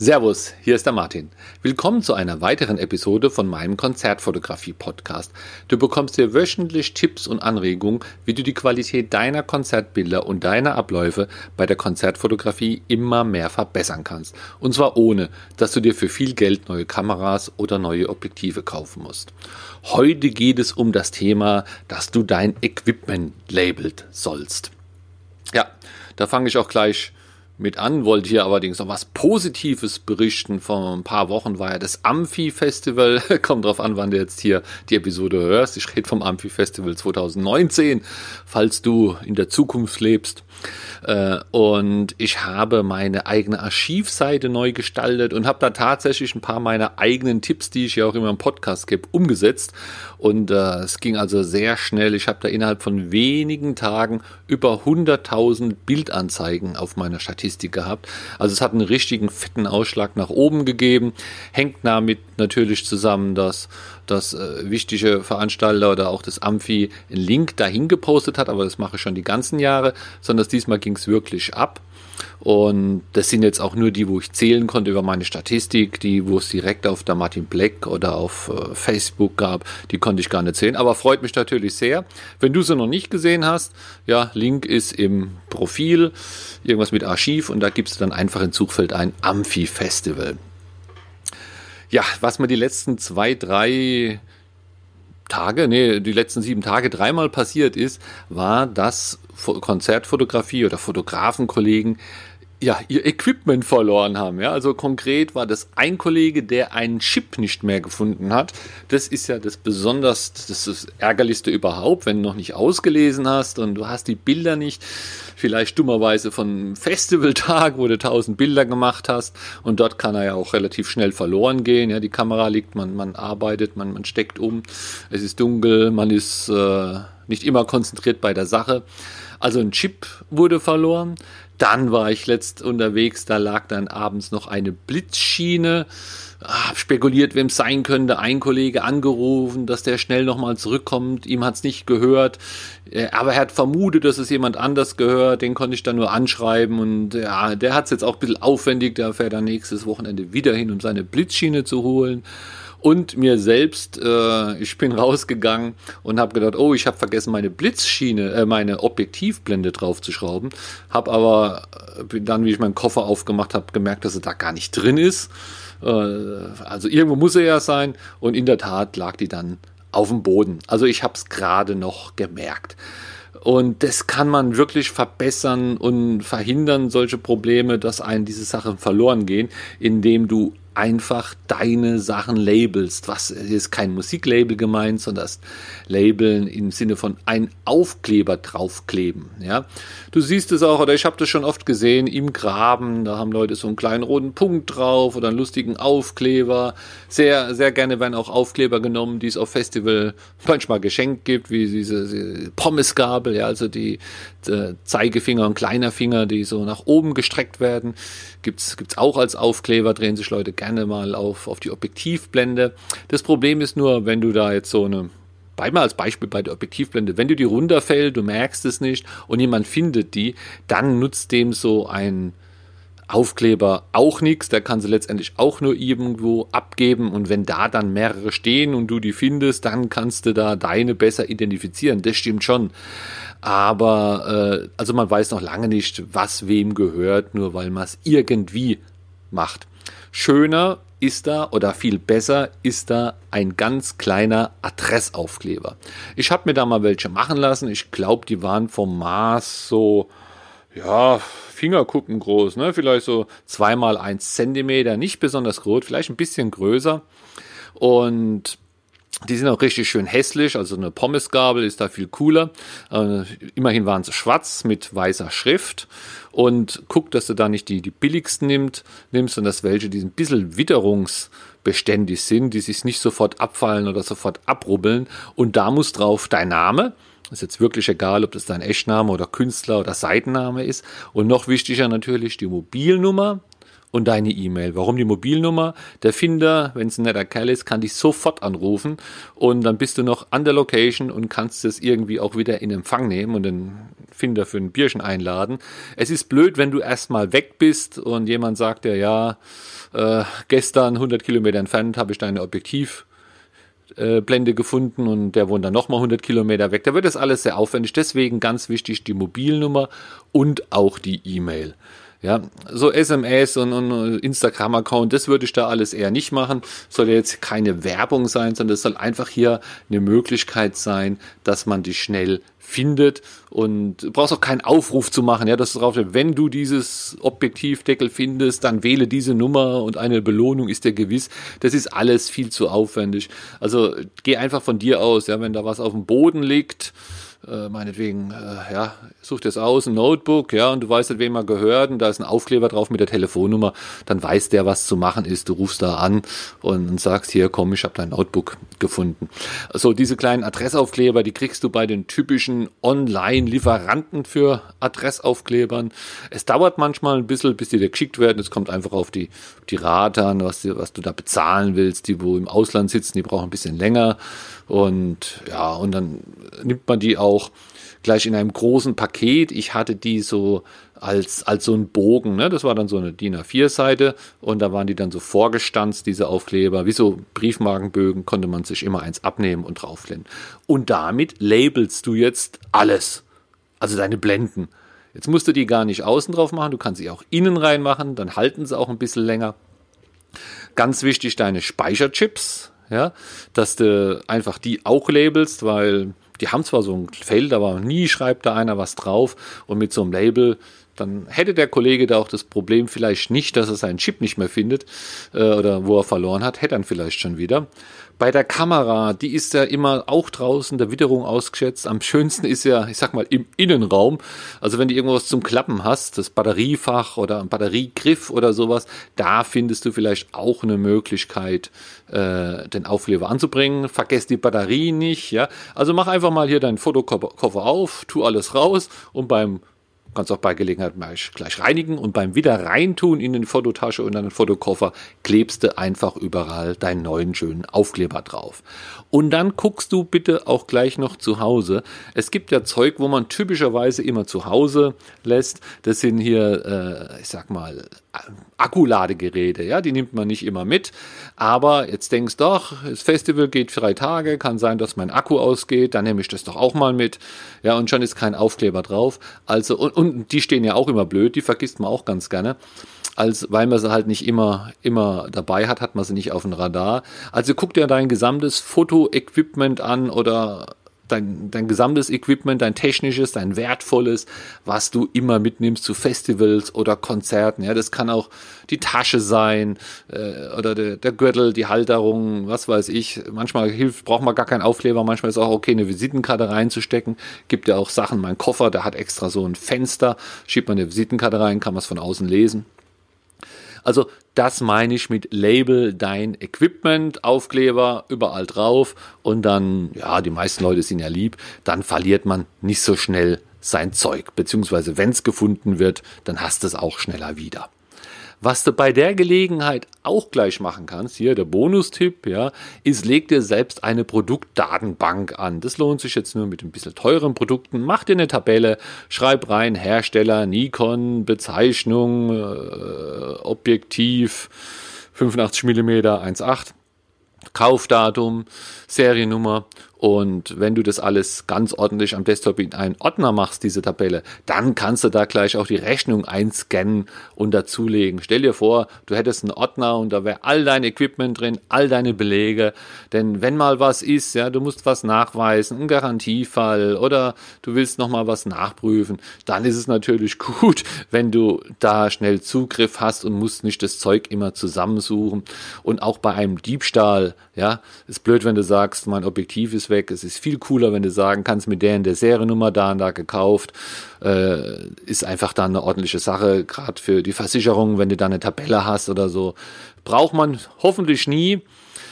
Servus, hier ist der Martin. Willkommen zu einer weiteren Episode von meinem Konzertfotografie-Podcast. Du bekommst hier wöchentlich Tipps und Anregungen, wie du die Qualität deiner Konzertbilder und deiner Abläufe bei der Konzertfotografie immer mehr verbessern kannst. Und zwar ohne, dass du dir für viel Geld neue Kameras oder neue Objektive kaufen musst. Heute geht es um das Thema, dass du dein Equipment labelt sollst. Ja, da fange ich auch gleich mit an, wollte hier allerdings noch was Positives berichten. Vor ein paar Wochen war ja das Amphi-Festival. Kommt drauf an, wann du jetzt hier die Episode hörst. Ich rede vom Amphi-Festival 2019, falls du in der Zukunft lebst. Äh, und ich habe meine eigene Archivseite neu gestaltet und habe da tatsächlich ein paar meiner eigenen Tipps, die ich ja auch immer im Podcast gebe, umgesetzt. Und äh, es ging also sehr schnell. Ich habe da innerhalb von wenigen Tagen über 100.000 Bildanzeigen auf meiner Statistik gehabt. Also es hat einen richtigen fetten Ausschlag nach oben gegeben. Hängt damit natürlich zusammen, dass das äh, wichtige Veranstalter oder auch das Amphi einen Link dahin gepostet hat, aber das mache ich schon die ganzen Jahre, sondern diesmal ging es wirklich ab. Und das sind jetzt auch nur die, wo ich zählen konnte über meine Statistik, die, wo es direkt auf der Martin Black oder auf äh, Facebook gab, die konnte ich gar nicht sehen. Aber freut mich natürlich sehr. Wenn du sie noch nicht gesehen hast, ja, Link ist im Profil, irgendwas mit Archiv und da gibst du dann einfach in Suchfeld ein Amphi-Festival. Ja, was mir die letzten zwei, drei Tage, nee, die letzten sieben Tage dreimal passiert ist, war, dass Konzertfotografie oder Fotografenkollegen ja, ihr Equipment verloren haben. Ja, also konkret war das ein Kollege, der einen Chip nicht mehr gefunden hat. Das ist ja das besonders, das das ärgerlichste überhaupt, wenn du noch nicht ausgelesen hast und du hast die Bilder nicht. Vielleicht dummerweise von Festivaltag, wo du tausend Bilder gemacht hast und dort kann er ja auch relativ schnell verloren gehen. Ja, die Kamera liegt, man, man arbeitet, man, man steckt um, es ist dunkel, man ist äh, nicht immer konzentriert bei der Sache. Also ein Chip wurde verloren. Dann war ich letzt unterwegs, da lag dann abends noch eine Blitzschiene. Hab spekuliert, wem es sein könnte. Ein Kollege angerufen, dass der schnell nochmal zurückkommt. Ihm hat's nicht gehört. Äh, aber er hat vermutet, dass es jemand anders gehört. Den konnte ich dann nur anschreiben. Und ja, der hat's jetzt auch ein bisschen aufwendig. Der fährt dann nächstes Wochenende wieder hin, um seine Blitzschiene zu holen und mir selbst, äh, ich bin rausgegangen und habe gedacht, oh, ich habe vergessen, meine Blitzschiene, äh, meine Objektivblende draufzuschrauben. Habe aber äh, dann, wie ich meinen Koffer aufgemacht habe, gemerkt, dass er da gar nicht drin ist. Äh, also irgendwo muss er ja sein und in der Tat lag die dann auf dem Boden. Also ich habe es gerade noch gemerkt. Und das kann man wirklich verbessern und verhindern solche Probleme, dass einen diese Sachen verloren gehen, indem du einfach deine Sachen labelst. Was ist kein Musiklabel gemeint, sondern das Labeln im Sinne von ein Aufkleber draufkleben. Ja, du siehst es auch, oder ich habe das schon oft gesehen im Graben. Da haben Leute so einen kleinen roten Punkt drauf oder einen lustigen Aufkleber. Sehr, sehr gerne werden auch Aufkleber genommen, die es auf Festival manchmal geschenkt gibt, wie diese, diese Pommesgabel, ja, also die, die Zeigefinger und kleiner Finger, die so nach oben gestreckt werden. Gibt's, gibt's auch als Aufkleber, drehen sich Leute gerne gerne mal auf, auf die Objektivblende. Das Problem ist nur, wenn du da jetzt so eine mal als Beispiel bei der Objektivblende. Wenn du die runterfällt, du merkst es nicht und jemand findet die, dann nutzt dem so ein Aufkleber auch nichts. Der kann sie letztendlich auch nur irgendwo abgeben. Und wenn da dann mehrere stehen und du die findest, dann kannst du da deine besser identifizieren. Das stimmt schon. Aber äh, also man weiß noch lange nicht, was wem gehört, nur weil man es irgendwie macht. Schöner ist da oder viel besser ist da ein ganz kleiner Adressaufkleber. Ich habe mir da mal welche machen lassen. Ich glaube, die waren vom Maß so, ja, Fingerkuppen groß, ne? Vielleicht so zweimal eins Zentimeter, nicht besonders groß, vielleicht ein bisschen größer. Und die sind auch richtig schön hässlich, also eine Pommesgabel ist da viel cooler. Äh, immerhin waren sie schwarz mit weißer Schrift und guck, dass du da nicht die, die billigsten nimmt, nimmst, sondern dass welche, die ein bisschen witterungsbeständig sind, die sich nicht sofort abfallen oder sofort abrubbeln. Und da muss drauf dein Name, ist jetzt wirklich egal, ob das dein Echtname oder Künstler oder Seitenname ist. Und noch wichtiger natürlich die Mobilnummer und deine E-Mail. Warum die Mobilnummer? Der Finder, wenn es ein netter Kerl ist, kann dich sofort anrufen und dann bist du noch an der Location und kannst es irgendwie auch wieder in Empfang nehmen und den Finder für ein Bierchen einladen. Es ist blöd, wenn du erstmal weg bist und jemand sagt dir, ja, äh, gestern 100 Kilometer entfernt habe ich deine Objektiv äh, Blende gefunden und der wohnt dann nochmal 100 Kilometer weg. Da wird das alles sehr aufwendig. Deswegen ganz wichtig die Mobilnummer und auch die E-Mail. Ja, so SMS und, und Instagram-Account, das würde ich da alles eher nicht machen. Soll jetzt keine Werbung sein, sondern es soll einfach hier eine Möglichkeit sein, dass man die schnell findet und du brauchst auch keinen Aufruf zu machen, ja, dass du drauf wenn du dieses Objektivdeckel findest, dann wähle diese Nummer und eine Belohnung ist dir gewiss. Das ist alles viel zu aufwendig. Also geh einfach von dir aus, ja, wenn da was auf dem Boden liegt, äh, meinetwegen, äh, ja, such dir das aus, ein Notebook, ja, und du weißt wem er gehört, und da ist ein Aufkleber drauf mit der Telefonnummer, dann weiß der, was zu machen ist. Du rufst da an und, sagst, hier, komm, ich habe dein Notebook gefunden. Also diese kleinen Adressaufkleber, die kriegst du bei den typischen Online-Lieferanten für Adressaufklebern. Es dauert manchmal ein bisschen, bis die dir geschickt werden. Es kommt einfach auf die, die Rate an, was, die, was du da bezahlen willst. Die, wo im Ausland sitzen, die brauchen ein bisschen länger. Und ja, und dann nimmt man die auch gleich in einem großen Paket. Ich hatte die so als, als so ein Bogen, ne? das war dann so eine DIN A4-Seite und da waren die dann so vorgestanzt, diese Aufkleber, wie so Briefmarkenbögen, konnte man sich immer eins abnehmen und drauflehnen. Und damit labelst du jetzt alles, also deine Blenden. Jetzt musst du die gar nicht außen drauf machen, du kannst sie auch innen reinmachen, dann halten sie auch ein bisschen länger. Ganz wichtig, deine Speicherchips, ja, dass du einfach die auch labelst, weil die haben zwar so ein Feld, aber nie schreibt da einer was drauf. Und mit so einem Label dann hätte der Kollege da auch das Problem vielleicht nicht, dass er seinen Chip nicht mehr findet äh, oder wo er verloren hat, hätte er vielleicht schon wieder. Bei der Kamera, die ist ja immer auch draußen der Witterung ausgeschätzt. Am schönsten ist ja, ich sag mal, im Innenraum. Also wenn du irgendwas zum Klappen hast, das Batteriefach oder ein Batteriegriff oder sowas, da findest du vielleicht auch eine Möglichkeit, äh, den Aufkleber anzubringen. Vergesst die Batterie nicht, ja. Also mach einfach mal hier deinen Fotokoffer auf, tu alles raus und beim kannst auch bei Gelegenheit gleich reinigen und beim wieder reintun in den Fototasche und den Fotokoffer klebst du einfach überall deinen neuen schönen Aufkleber drauf. Und dann guckst du bitte auch gleich noch zu Hause. Es gibt ja Zeug, wo man typischerweise immer zu Hause lässt. Das sind hier, äh, ich sag mal, Akkuladegeräte, ja, die nimmt man nicht immer mit. Aber jetzt denkst du doch, das Festival geht drei Tage, kann sein, dass mein Akku ausgeht, dann nehme ich das doch auch mal mit. Ja, und schon ist kein Aufkleber drauf. Also, und, und die stehen ja auch immer blöd, die vergisst man auch ganz gerne. Als, weil man sie halt nicht immer, immer dabei hat, hat man sie nicht auf dem Radar. Also guck dir dein gesamtes Fotoequipment an oder dein, dein gesamtes Equipment, dein technisches, dein wertvolles, was du immer mitnimmst zu Festivals oder Konzerten. Ja, das kann auch die Tasche sein äh, oder der, der Gürtel, die Halterung, was weiß ich. Manchmal hilft, braucht man gar keinen Aufkleber. Manchmal ist auch okay, eine Visitenkarte reinzustecken. Gibt ja auch Sachen. Mein Koffer, der hat extra so ein Fenster. Schiebt man eine Visitenkarte rein, kann man es von außen lesen. Also das meine ich mit Label dein Equipment, Aufkleber überall drauf. Und dann, ja, die meisten Leute sind ja lieb, dann verliert man nicht so schnell sein Zeug, beziehungsweise wenn es gefunden wird, dann hast du es auch schneller wieder. Was du bei der Gelegenheit auch gleich machen kannst, hier der Bonustipp, ja, ist, leg dir selbst eine Produktdatenbank an. Das lohnt sich jetzt nur mit ein bisschen teuren Produkten. Mach dir eine Tabelle, schreib rein Hersteller, Nikon, Bezeichnung, äh, Objektiv, 85 mm 1.8. Kaufdatum, Seriennummer und wenn du das alles ganz ordentlich am Desktop in einen Ordner machst, diese Tabelle, dann kannst du da gleich auch die Rechnung einscannen und dazulegen. Stell dir vor, du hättest einen Ordner und da wäre all dein Equipment drin, all deine Belege. Denn wenn mal was ist, ja, du musst was nachweisen, ein Garantiefall oder du willst nochmal was nachprüfen, dann ist es natürlich gut, wenn du da schnell Zugriff hast und musst nicht das Zeug immer zusammensuchen. Und auch bei einem Diebstahl, ja, ist blöd, wenn du sagst, mein Objektiv ist weg. Es ist viel cooler, wenn du sagen kannst, mit der in der Seriennummer da und da gekauft. Äh, ist einfach dann eine ordentliche Sache, gerade für die Versicherung, wenn du da eine Tabelle hast oder so. Braucht man hoffentlich nie.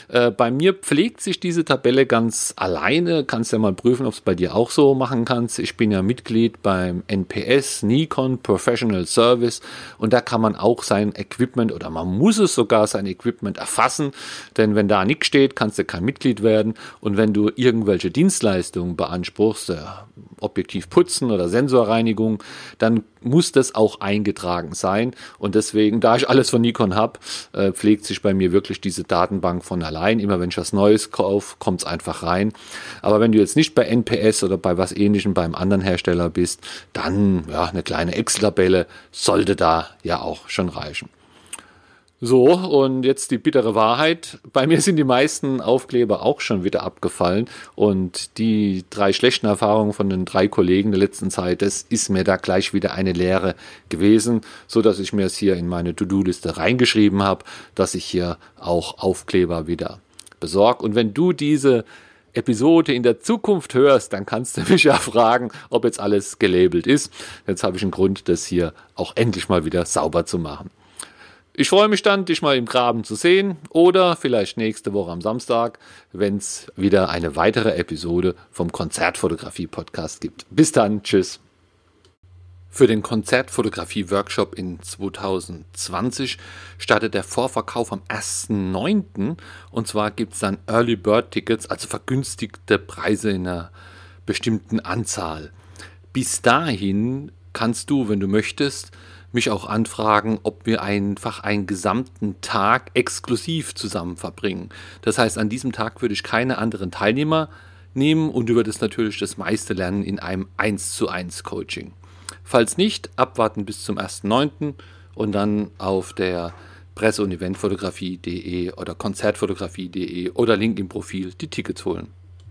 Äh, bei mir pflegt sich diese Tabelle ganz alleine. Kannst ja mal prüfen, ob es bei dir auch so machen kannst. Ich bin ja Mitglied beim NPS, Nikon Professional Service. Und da kann man auch sein Equipment oder man muss es sogar sein Equipment erfassen, denn wenn da nichts steht, kannst du kein Mitglied werden. Und wenn du irgendwelche Dienstleistungen beanspruchst, äh, Objektiv putzen oder Sensorreinigung, dann muss das auch eingetragen sein. Und deswegen, da ich alles von Nikon habe, äh, pflegt sich bei mir wirklich diese Datenbank von allein. Immer wenn ich was Neues kaufe, kommt es einfach rein. Aber wenn du jetzt nicht bei NPS oder bei was ähnlichem beim anderen Hersteller bist, dann ja, eine kleine Excel-Tabelle sollte da ja auch schon reichen. So, und jetzt die bittere Wahrheit. Bei mir sind die meisten Aufkleber auch schon wieder abgefallen. Und die drei schlechten Erfahrungen von den drei Kollegen der letzten Zeit, das ist mir da gleich wieder eine Lehre gewesen, so dass ich mir es hier in meine To-Do-Liste reingeschrieben habe, dass ich hier auch Aufkleber wieder besorge. Und wenn du diese Episode in der Zukunft hörst, dann kannst du mich ja fragen, ob jetzt alles gelabelt ist. Jetzt habe ich einen Grund, das hier auch endlich mal wieder sauber zu machen. Ich freue mich dann, dich mal im Graben zu sehen oder vielleicht nächste Woche am Samstag, wenn es wieder eine weitere Episode vom Konzertfotografie-Podcast gibt. Bis dann, tschüss. Für den Konzertfotografie-Workshop in 2020 startet der Vorverkauf am 1.9. Und zwar gibt es dann Early Bird Tickets, also vergünstigte Preise in einer bestimmten Anzahl. Bis dahin kannst du, wenn du möchtest, mich auch anfragen, ob wir einfach einen gesamten Tag exklusiv zusammen verbringen. Das heißt, an diesem Tag würde ich keine anderen Teilnehmer nehmen und du würdest natürlich das meiste lernen in einem 1 zu 1 Coaching. Falls nicht, abwarten bis zum 1.9. und dann auf der Presse- und Eventfotografie.de oder Konzertfotografie.de oder Link im Profil die Tickets holen.